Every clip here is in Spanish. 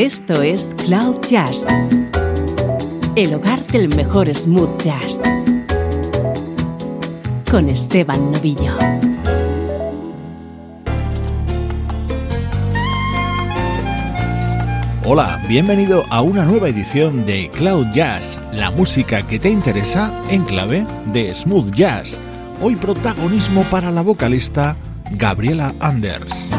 Esto es Cloud Jazz, el hogar del mejor smooth jazz, con Esteban Novillo. Hola, bienvenido a una nueva edición de Cloud Jazz, la música que te interesa en clave de smooth jazz. Hoy protagonismo para la vocalista Gabriela Anders.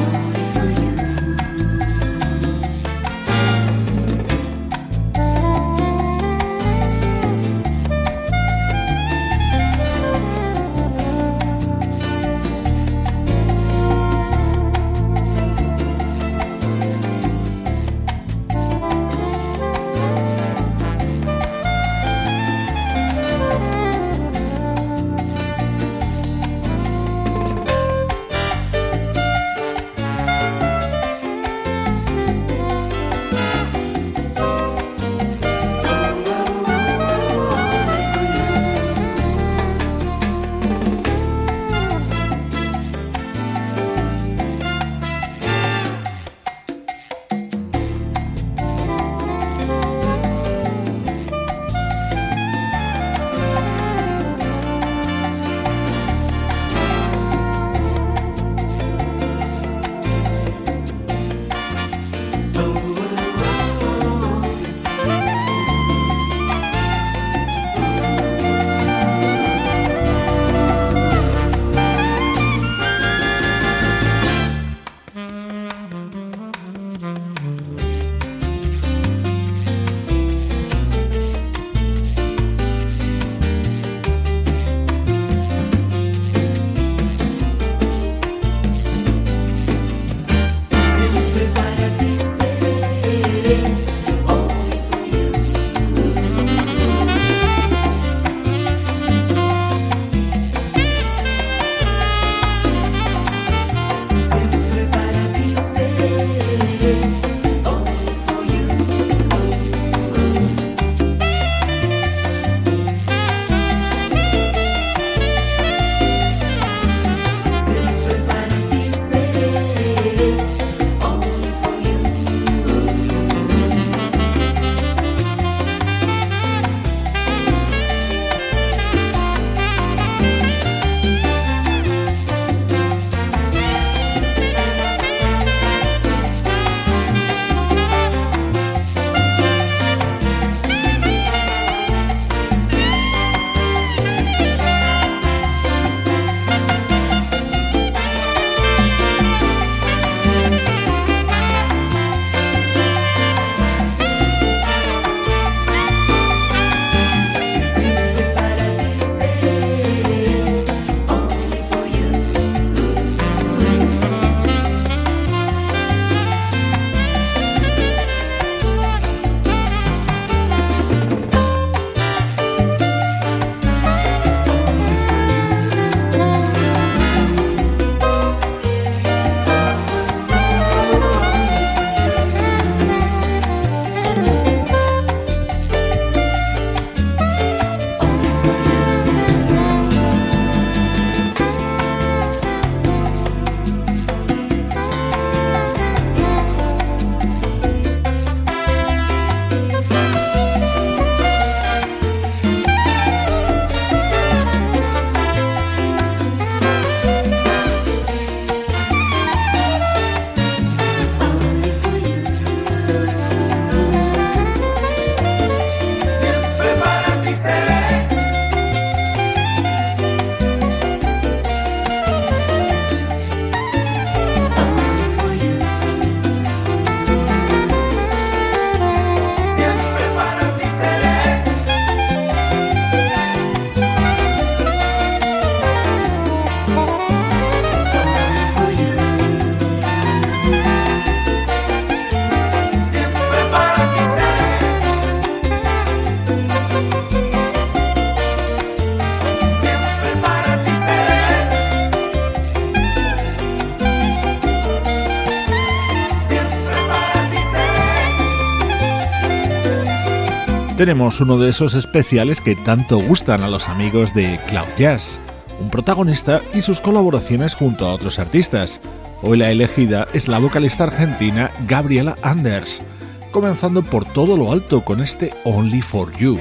Tenemos uno de esos especiales que tanto gustan a los amigos de Cloud Jazz, un protagonista y sus colaboraciones junto a otros artistas. Hoy la elegida es la vocalista argentina Gabriela Anders. comenzando por todo lo alto con este Only for You,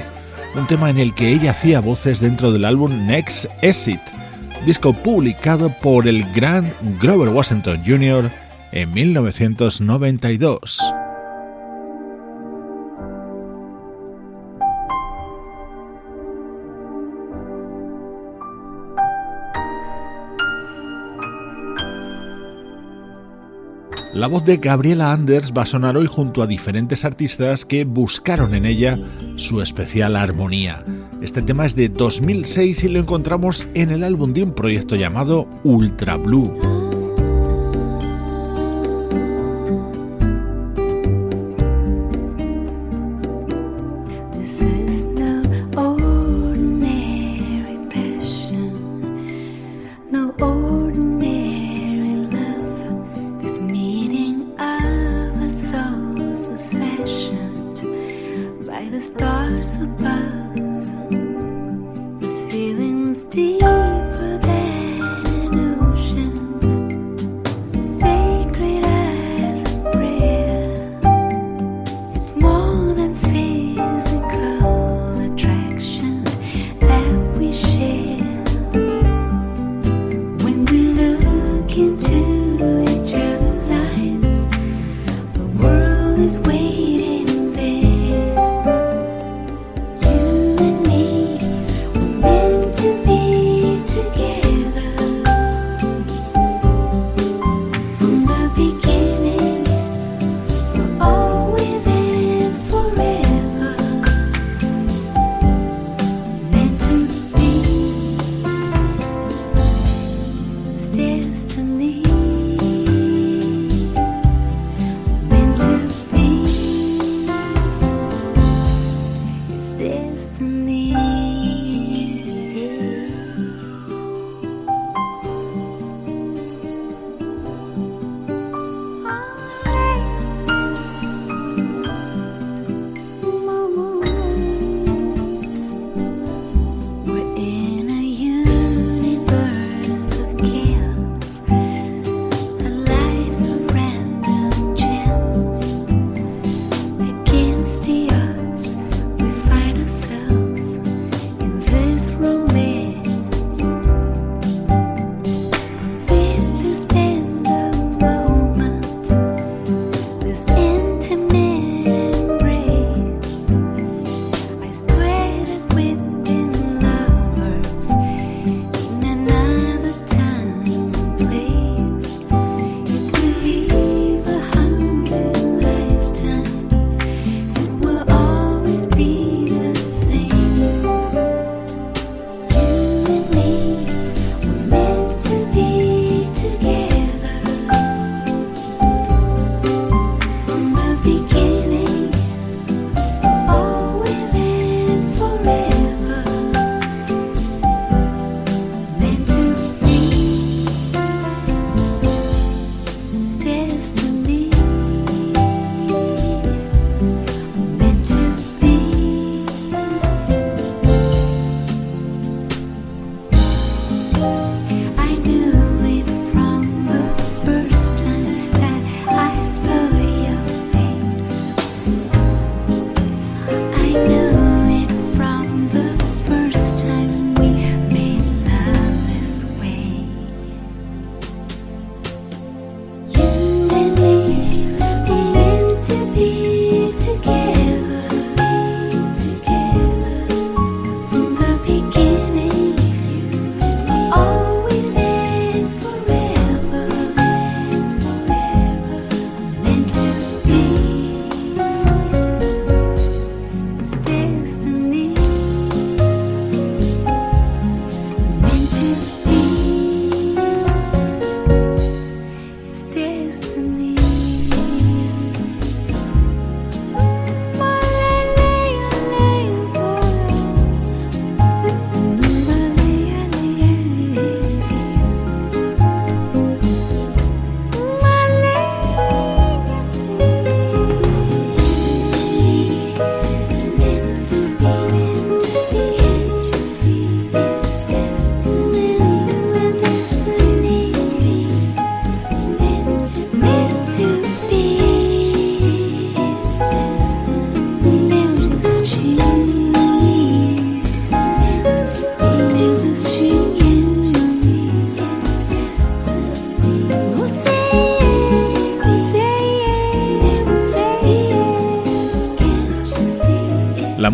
un tema en el que ella hacía voces dentro del álbum Next Exit, disco publicado por el gran Grover Washington Jr. en 1992. La voz de Gabriela Anders va a sonar hoy junto a diferentes artistas que buscaron en ella su especial armonía. Este tema es de 2006 y lo encontramos en el álbum de un proyecto llamado Ultra Blue.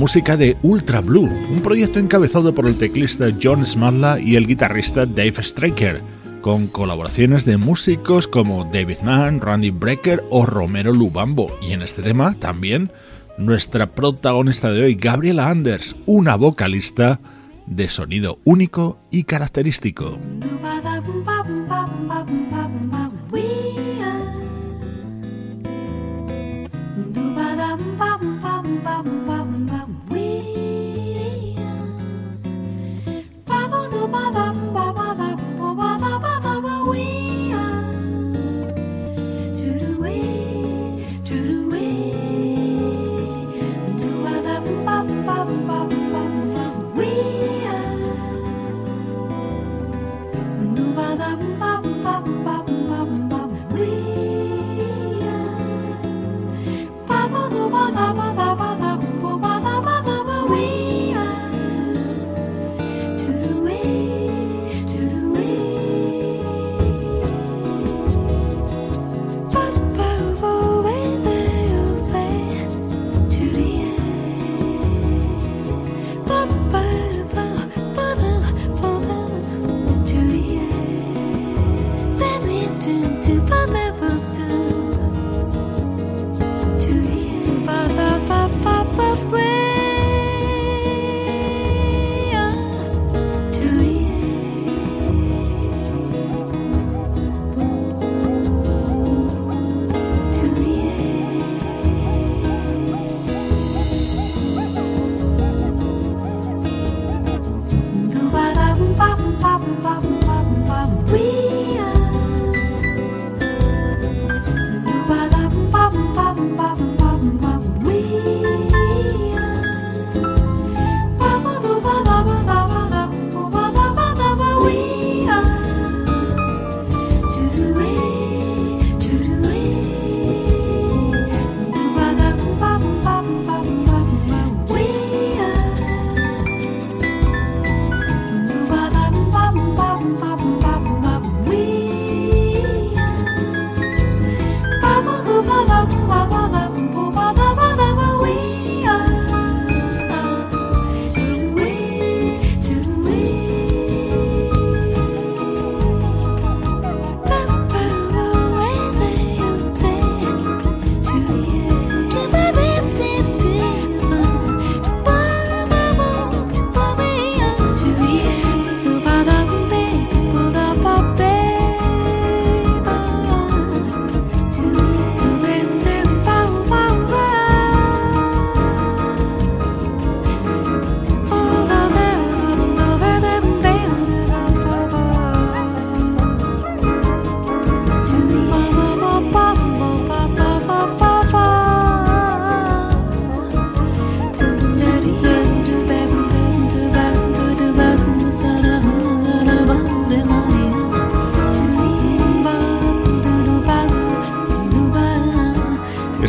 Música de Ultra Blue, un proyecto encabezado por el teclista John Smadla y el guitarrista Dave Straker, con colaboraciones de músicos como David Mann, Randy Brecker o Romero Lubambo. Y en este tema también nuestra protagonista de hoy, Gabriela Anders, una vocalista de sonido único y característico.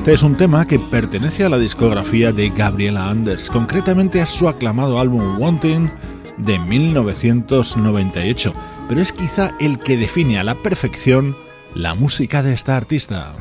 Este es un tema que pertenece a la discografía de Gabriela Anders, concretamente a su aclamado álbum Wanting de 1998, pero es quizá el que define a la perfección la música de esta artista.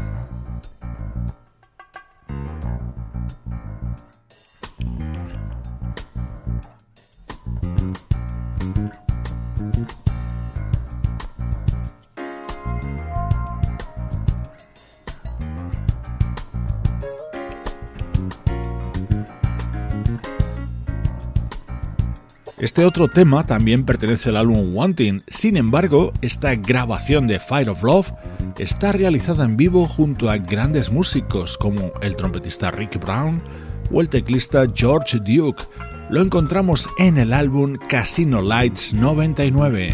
Otro tema también pertenece al álbum Wanting, sin embargo, esta grabación de Fire of Love está realizada en vivo junto a grandes músicos como el trompetista Rick Brown o el teclista George Duke. Lo encontramos en el álbum Casino Lights 99.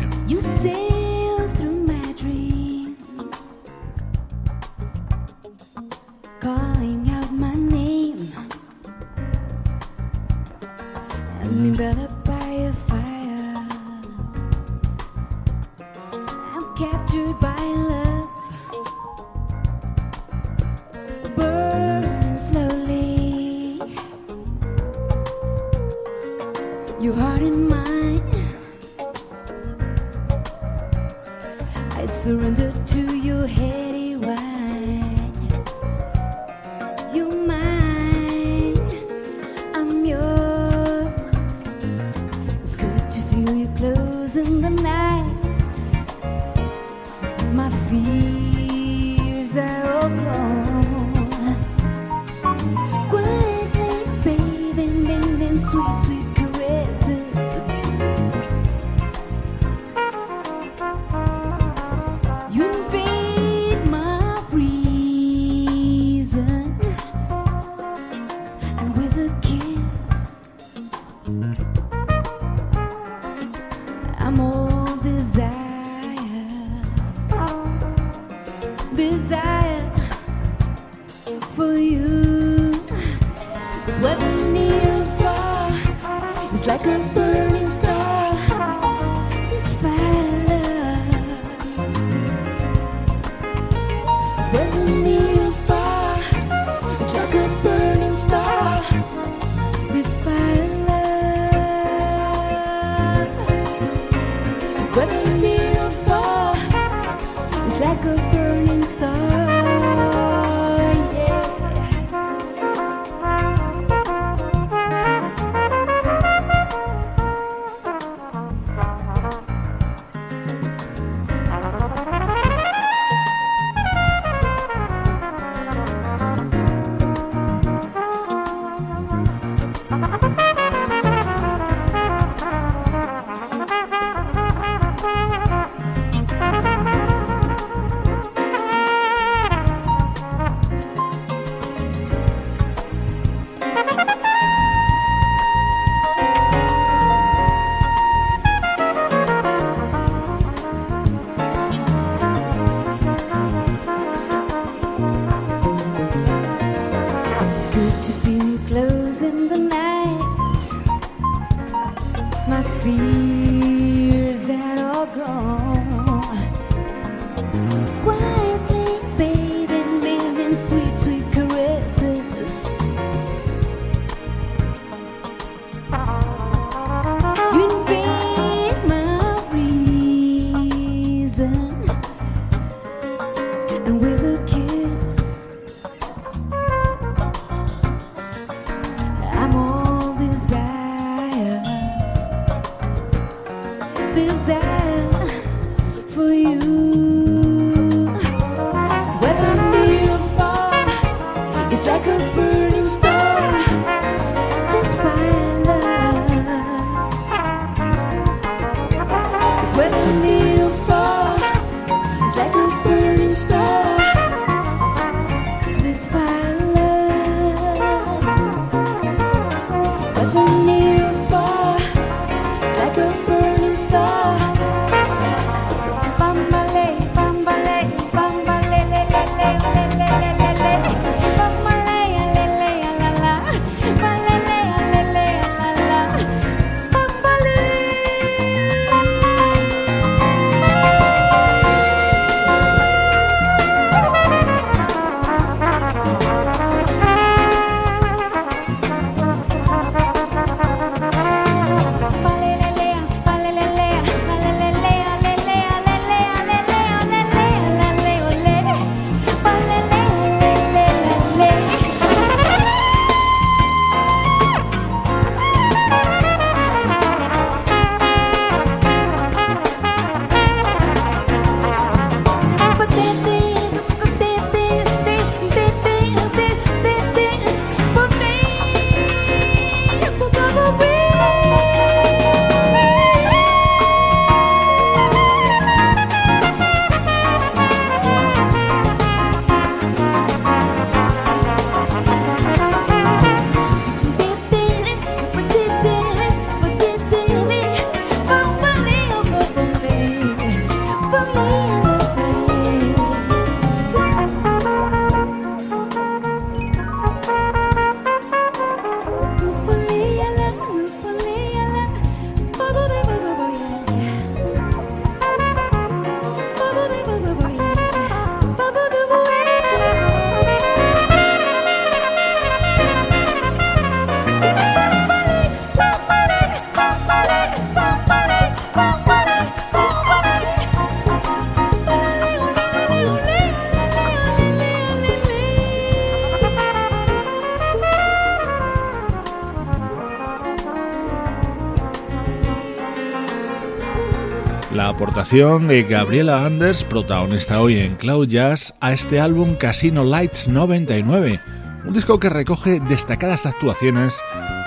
La aportación de Gabriela Anders, protagonista hoy en Cloud Jazz, a este álbum Casino Lights 99, un disco que recoge destacadas actuaciones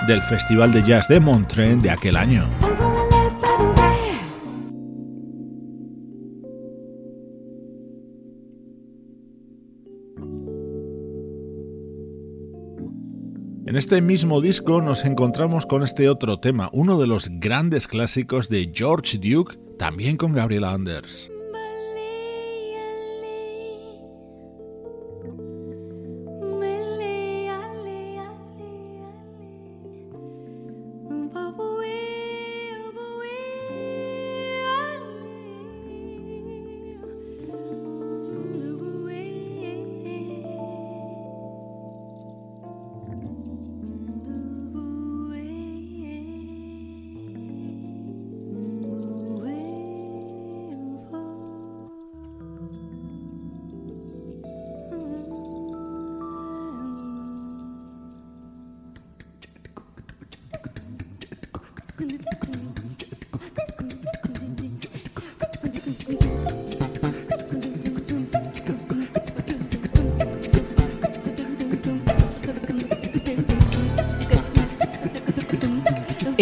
del Festival de Jazz de Montreux de aquel año. En este mismo disco nos encontramos con este otro tema, uno de los grandes clásicos de George Duke, también con Gabriela Anders.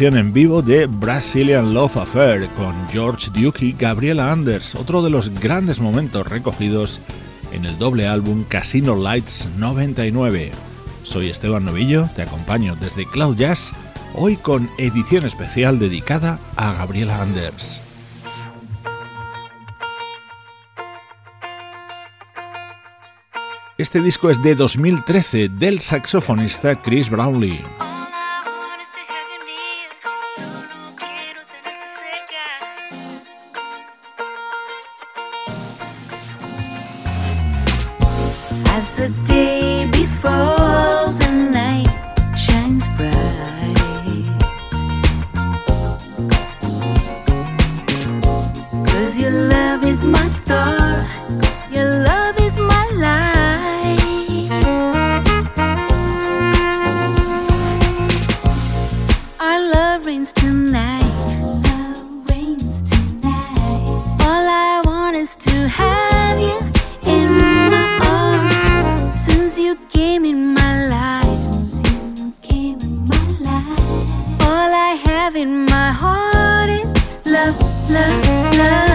en vivo de Brazilian Love Affair con George Duke y Gabriela Anders, otro de los grandes momentos recogidos en el doble álbum Casino Lights 99. Soy Esteban Novillo, te acompaño desde Cloud Jazz, hoy con edición especial dedicada a Gabriela Anders. Este disco es de 2013 del saxofonista Chris Brownlee. love, love.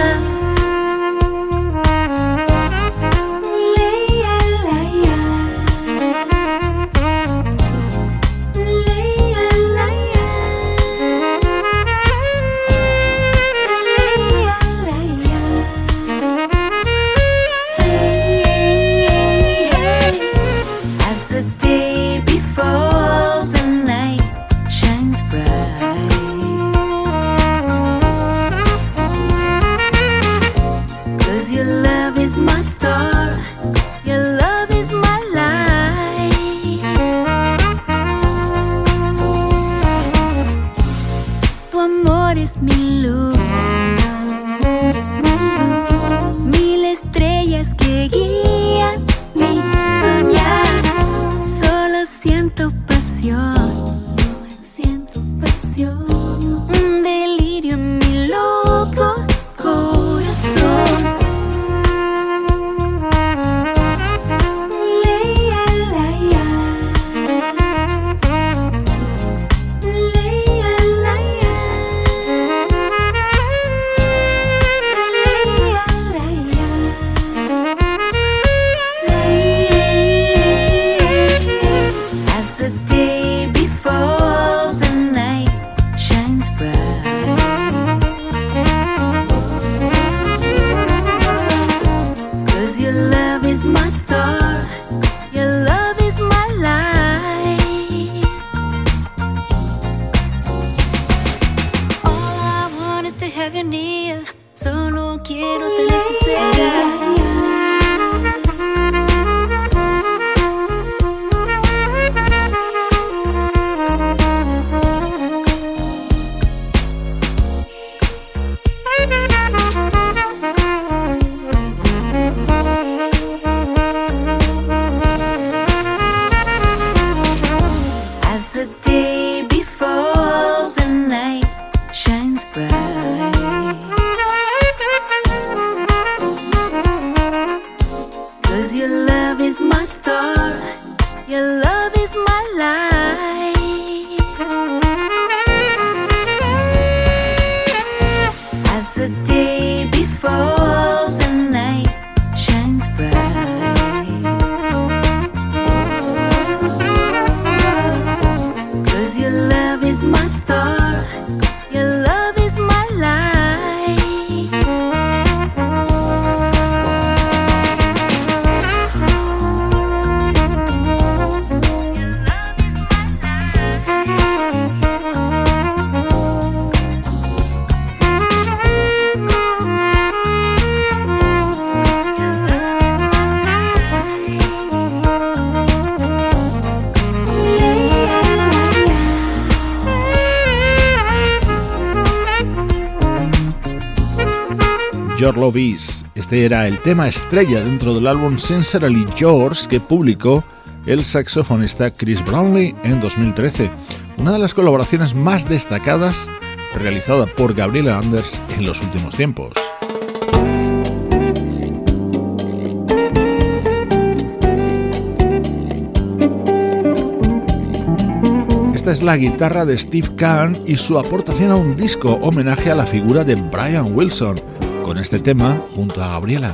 Este era el tema estrella dentro del álbum Sincerely Yours que publicó el saxofonista Chris Brownlee en 2013, una de las colaboraciones más destacadas realizada por Gabriela Anders en los últimos tiempos. Esta es la guitarra de Steve Kahn y su aportación a un disco homenaje a la figura de Brian Wilson con este tema junto a Gabriela.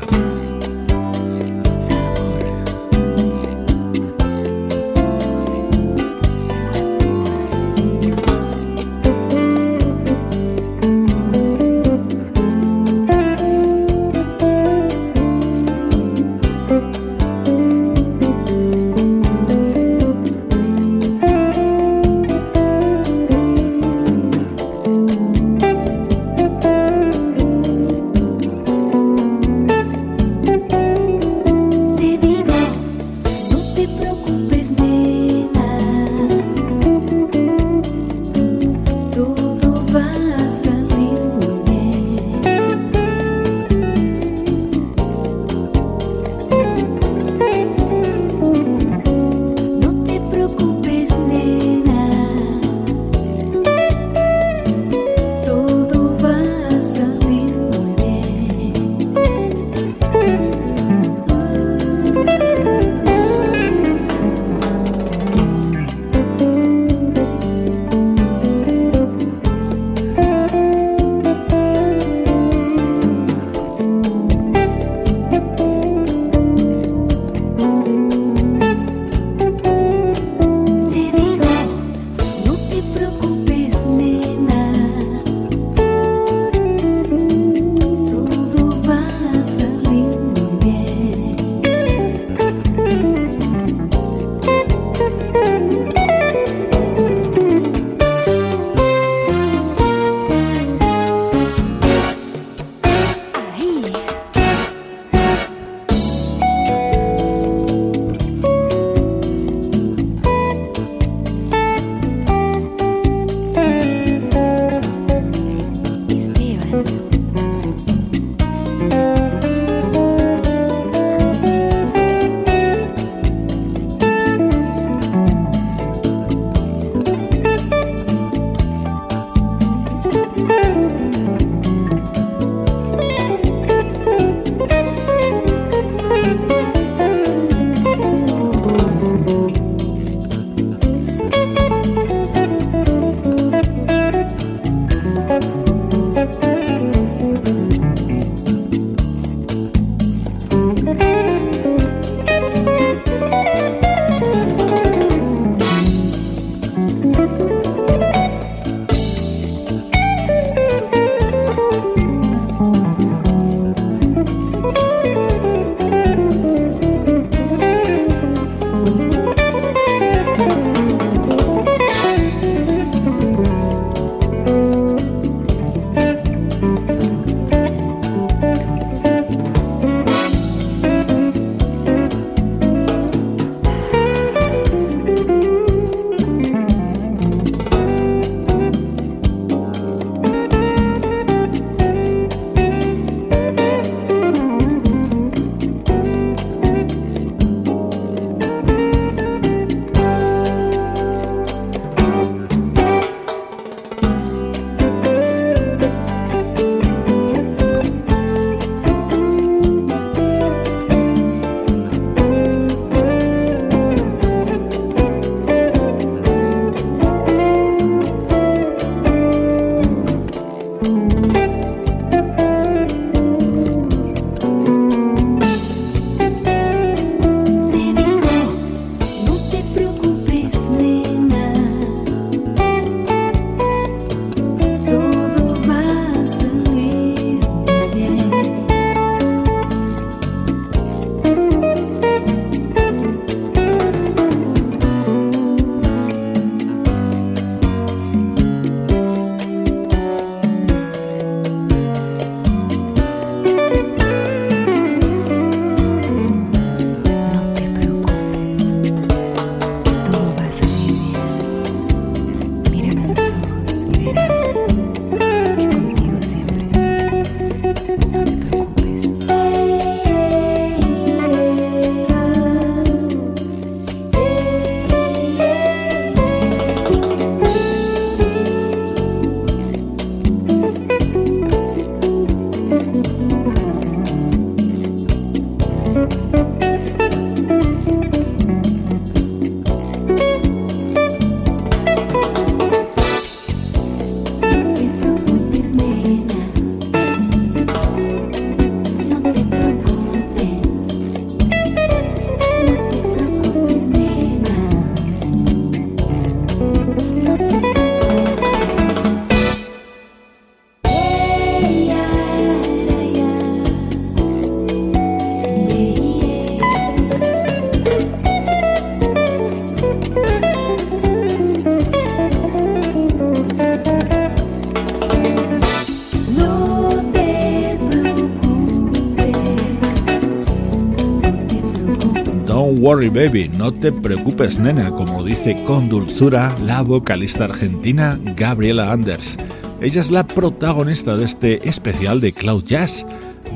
Worry baby, no te preocupes nena, como dice con dulzura la vocalista argentina Gabriela Anders. Ella es la protagonista de este especial de Cloud Jazz,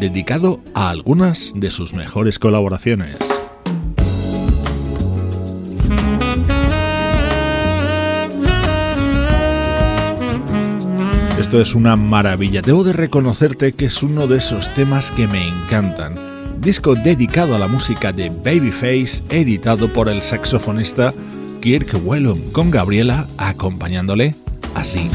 dedicado a algunas de sus mejores colaboraciones. Esto es una maravilla, debo de reconocerte que es uno de esos temas que me encantan disco dedicado a la música de Babyface, editado por el saxofonista Kirk Whelan, con Gabriela acompañándole así.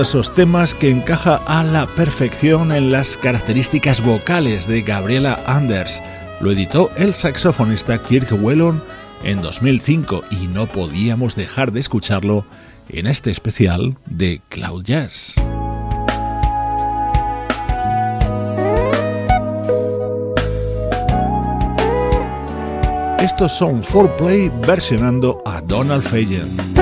Esos temas que encaja a la perfección en las características vocales de Gabriela Anders. Lo editó el saxofonista Kirk Whelan en 2005 y no podíamos dejar de escucharlo en este especial de Cloud Jazz. Estos son 4Play versionando a Donald Fagen.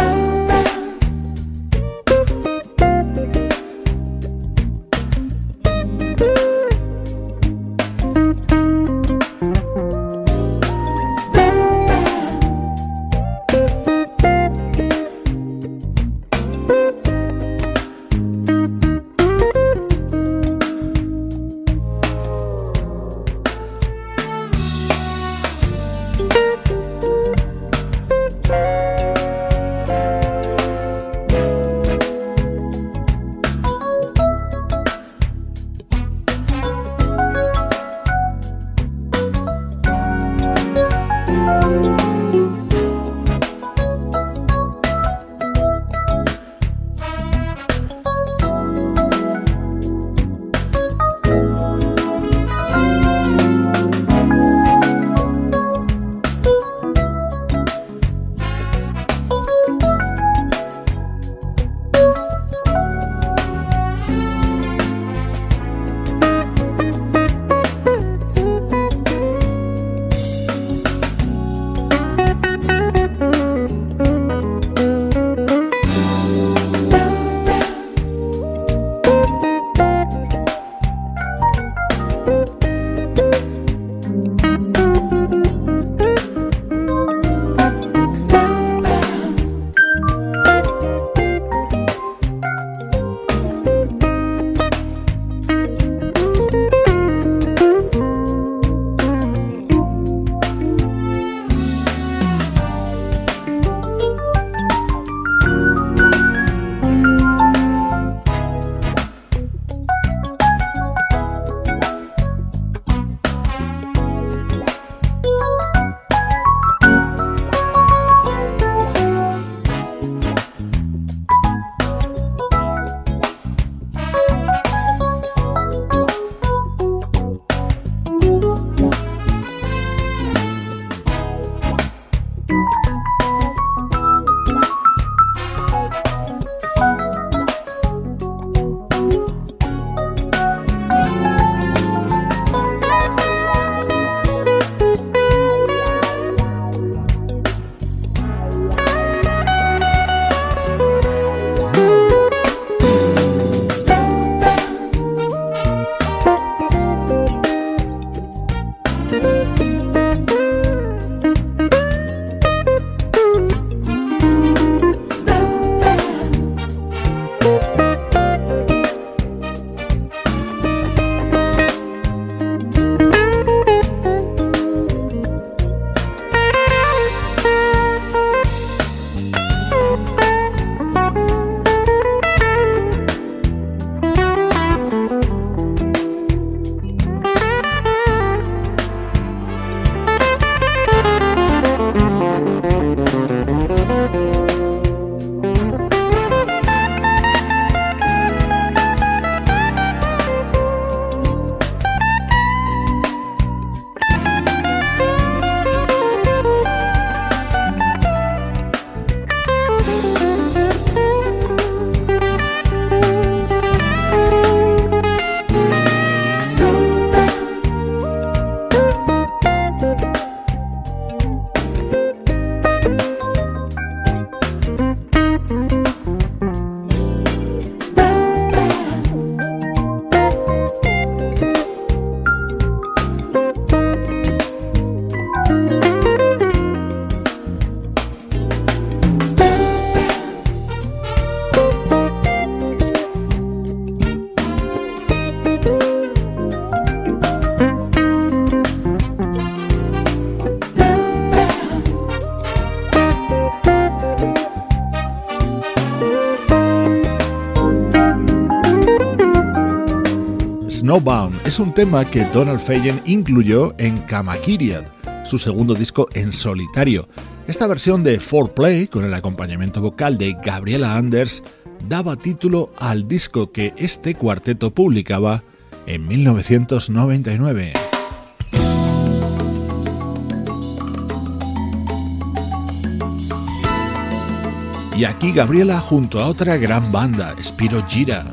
Es un tema que Donald Fagen incluyó en Kamakiriad, su segundo disco en solitario. Esta versión de 4Play, con el acompañamiento vocal de Gabriela Anders, daba título al disco que este cuarteto publicaba en 1999. Y aquí Gabriela junto a otra gran banda, Spiro Gira.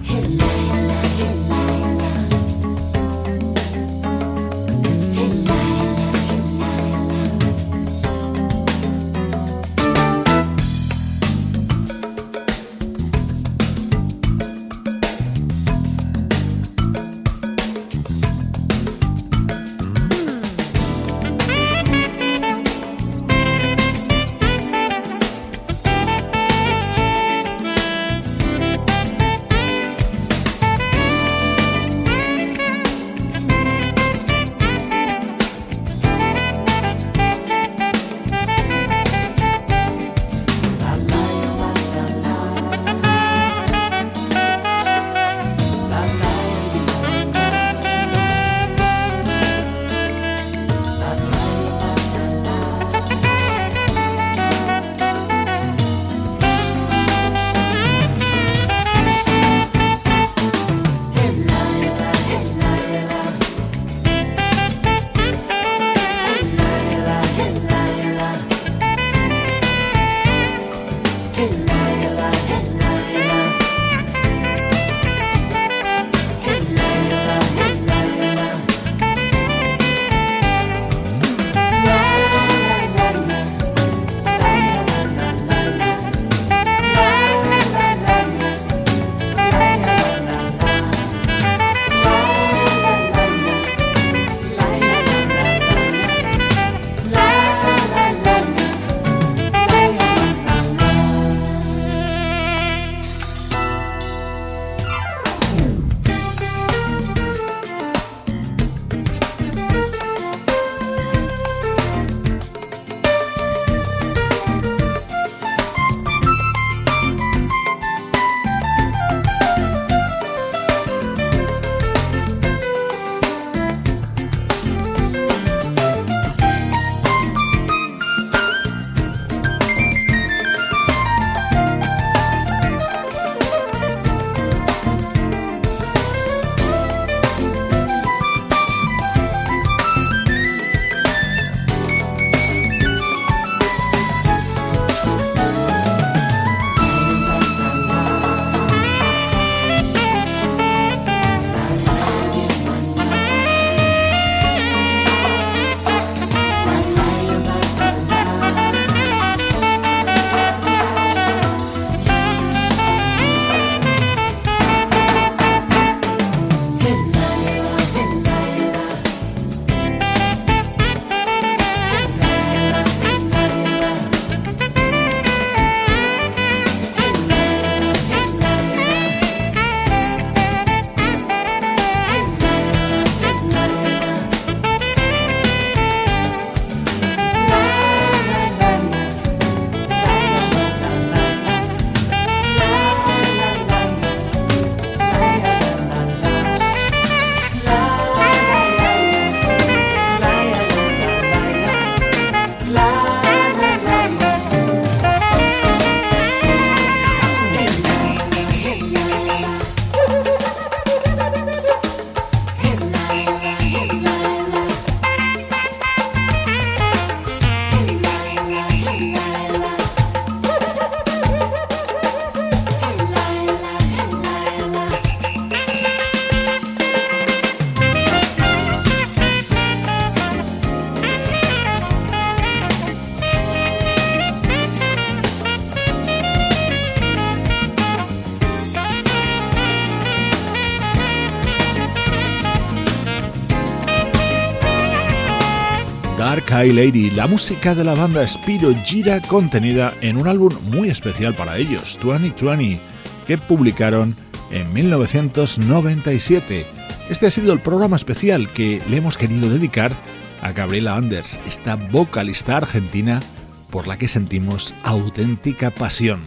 Lady, la música de la banda Spiro Gira contenida en un álbum muy especial para ellos, 2020, que publicaron en 1997. Este ha sido el programa especial que le hemos querido dedicar a Gabriela Anders, esta vocalista argentina por la que sentimos auténtica pasión.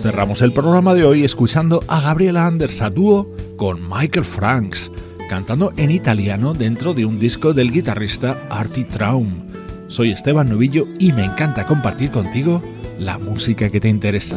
Cerramos el programa de hoy escuchando a Gabriela Anders a dúo con Michael Franks, cantando en italiano dentro de un disco del guitarrista Artie Traum. Soy Esteban Novillo y me encanta compartir contigo la música que te interesa.